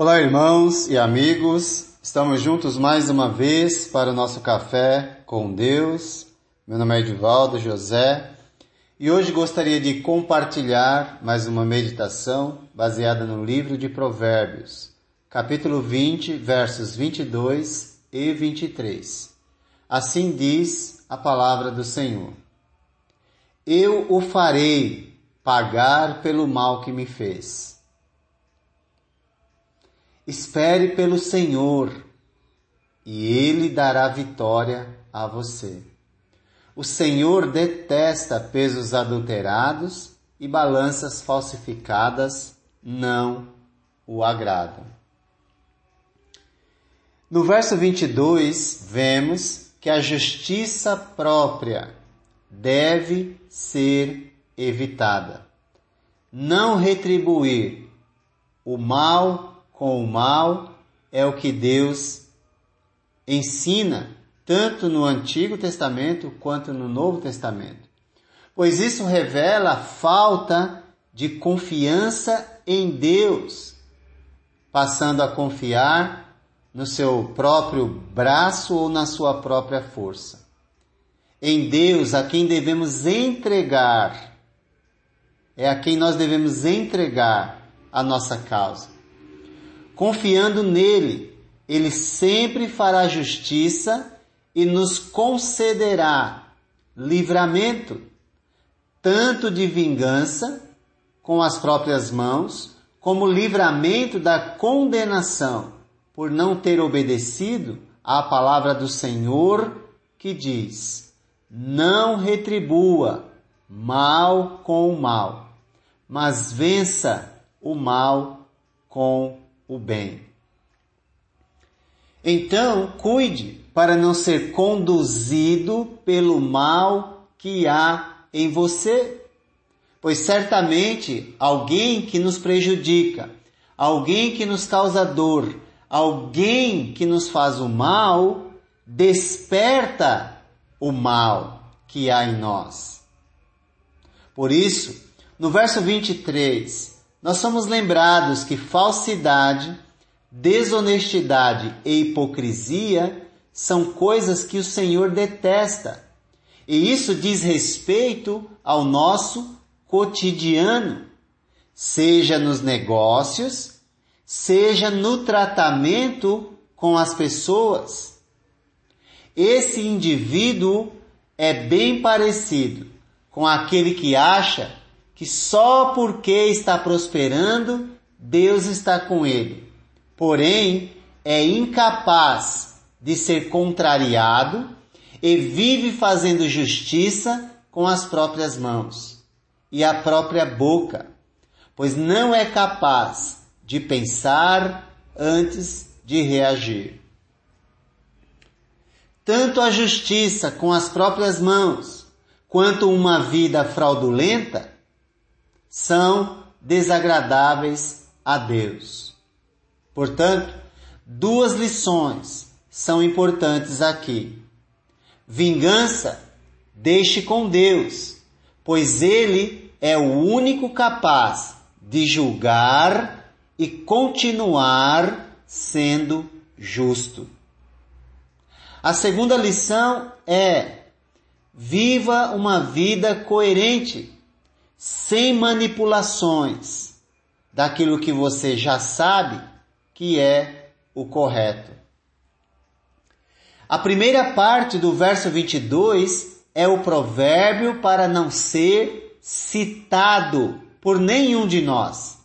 Olá, irmãos e amigos. Estamos juntos mais uma vez para o nosso café com Deus. Meu nome é Edivaldo José e hoje gostaria de compartilhar mais uma meditação baseada no livro de Provérbios, capítulo 20, versos 22 e 23. Assim diz a palavra do Senhor: Eu o farei pagar pelo mal que me fez Espere pelo Senhor e Ele dará vitória a você. O Senhor detesta pesos adulterados e balanças falsificadas não o agradam. No verso 22, vemos que a justiça própria deve ser evitada. Não retribuir o mal com o mal é o que Deus ensina tanto no Antigo Testamento quanto no Novo Testamento. Pois isso revela a falta de confiança em Deus, passando a confiar no seu próprio braço ou na sua própria força. Em Deus, a quem devemos entregar, é a quem nós devemos entregar a nossa causa confiando nele, ele sempre fará justiça e nos concederá livramento, tanto de vingança com as próprias mãos, como livramento da condenação por não ter obedecido à palavra do Senhor que diz: Não retribua mal com o mal, mas vença o mal com o bem. Então, cuide para não ser conduzido pelo mal que há em você, pois certamente alguém que nos prejudica, alguém que nos causa dor, alguém que nos faz o mal, desperta o mal que há em nós. Por isso, no verso 23, nós somos lembrados que falsidade, desonestidade e hipocrisia são coisas que o Senhor detesta. E isso diz respeito ao nosso cotidiano, seja nos negócios, seja no tratamento com as pessoas. Esse indivíduo é bem parecido com aquele que acha que só porque está prosperando, Deus está com ele. Porém, é incapaz de ser contrariado e vive fazendo justiça com as próprias mãos e a própria boca, pois não é capaz de pensar antes de reagir. Tanto a justiça com as próprias mãos, quanto uma vida fraudulenta são desagradáveis a Deus. Portanto, duas lições são importantes aqui. Vingança, deixe com Deus, pois Ele é o único capaz de julgar e continuar sendo justo. A segunda lição é: viva uma vida coerente sem manipulações daquilo que você já sabe que é o correto. A primeira parte do verso 22 é o provérbio para não ser citado por nenhum de nós.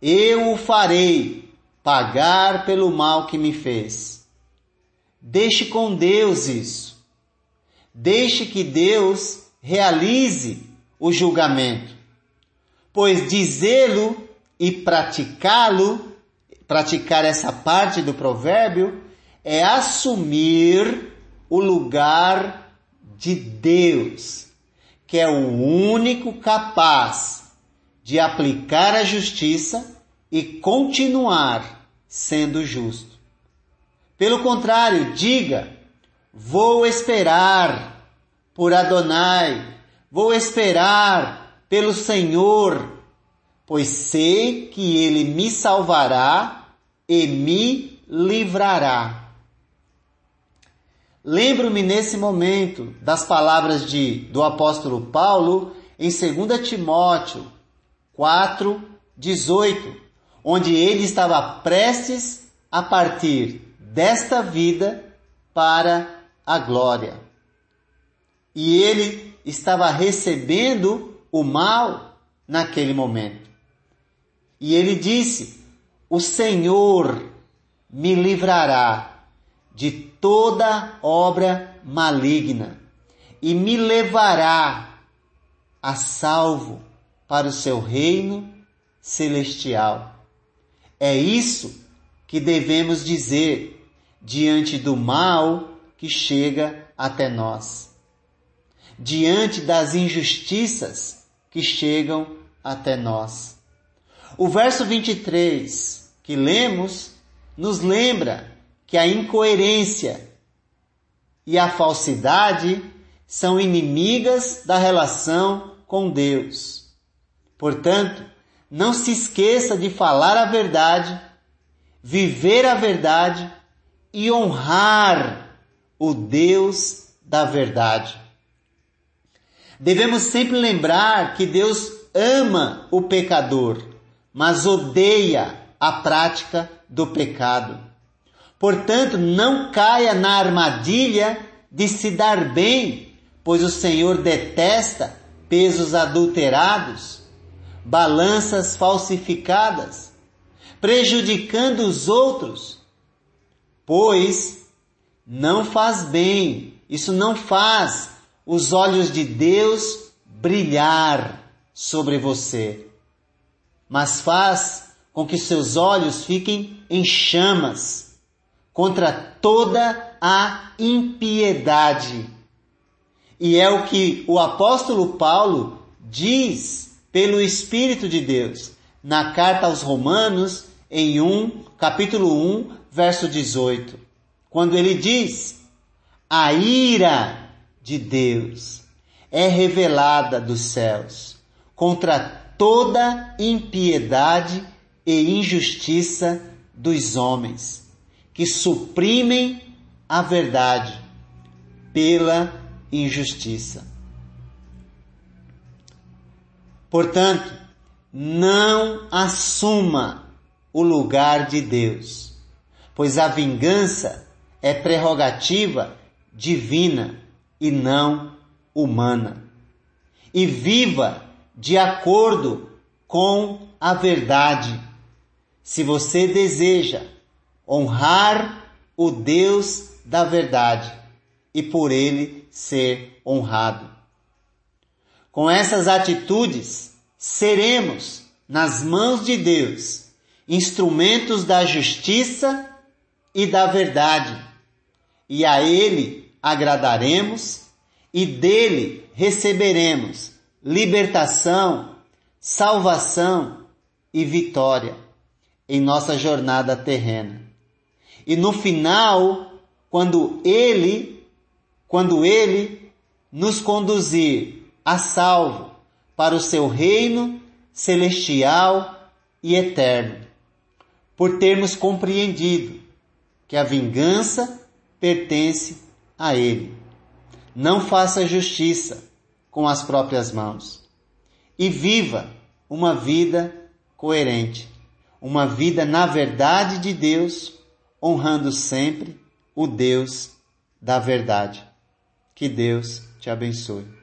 Eu o farei pagar pelo mal que me fez. Deixe com Deus isso. Deixe que Deus realize o julgamento. Pois dizê-lo e praticá-lo, praticar essa parte do provérbio, é assumir o lugar de Deus, que é o único capaz de aplicar a justiça e continuar sendo justo. Pelo contrário, diga: vou esperar por Adonai, Vou esperar pelo Senhor, pois sei que Ele me salvará e me livrará. Lembro-me nesse momento das palavras de, do apóstolo Paulo em 2 Timóteo 4, 18, onde ele estava prestes a partir desta vida para a glória. E ele estava recebendo o mal naquele momento. E ele disse: O Senhor me livrará de toda obra maligna e me levará a salvo para o seu reino celestial. É isso que devemos dizer diante do mal que chega até nós, diante das injustiças que chegam até nós. O verso 23 que lemos nos lembra que a incoerência e a falsidade são inimigas da relação com Deus. Portanto, não se esqueça de falar a verdade, viver a verdade e honrar o Deus da verdade. Devemos sempre lembrar que Deus ama o pecador, mas odeia a prática do pecado. Portanto, não caia na armadilha de se dar bem, pois o Senhor detesta pesos adulterados, balanças falsificadas, prejudicando os outros, pois não faz bem, isso não faz os olhos de Deus brilhar sobre você, mas faz com que seus olhos fiquem em chamas contra toda a impiedade. E é o que o apóstolo Paulo diz pelo Espírito de Deus na carta aos Romanos em 1, capítulo 1, verso 18, quando ele diz: "A ira de Deus é revelada dos céus contra toda impiedade e injustiça dos homens, que suprimem a verdade pela injustiça. Portanto, não assuma o lugar de Deus, pois a vingança é prerrogativa divina e não humana. E viva de acordo com a verdade. Se você deseja honrar o Deus da verdade e por ele ser honrado. Com essas atitudes, seremos, nas mãos de Deus, instrumentos da justiça e da verdade, e a Ele agradaremos e dele receberemos libertação, salvação e vitória em nossa jornada terrena. E no final, quando ele, quando ele nos conduzir a salvo para o seu reino celestial e eterno, por termos compreendido que a vingança pertence a ele. Não faça justiça com as próprias mãos e viva uma vida coerente, uma vida na verdade de Deus, honrando sempre o Deus da verdade. Que Deus te abençoe.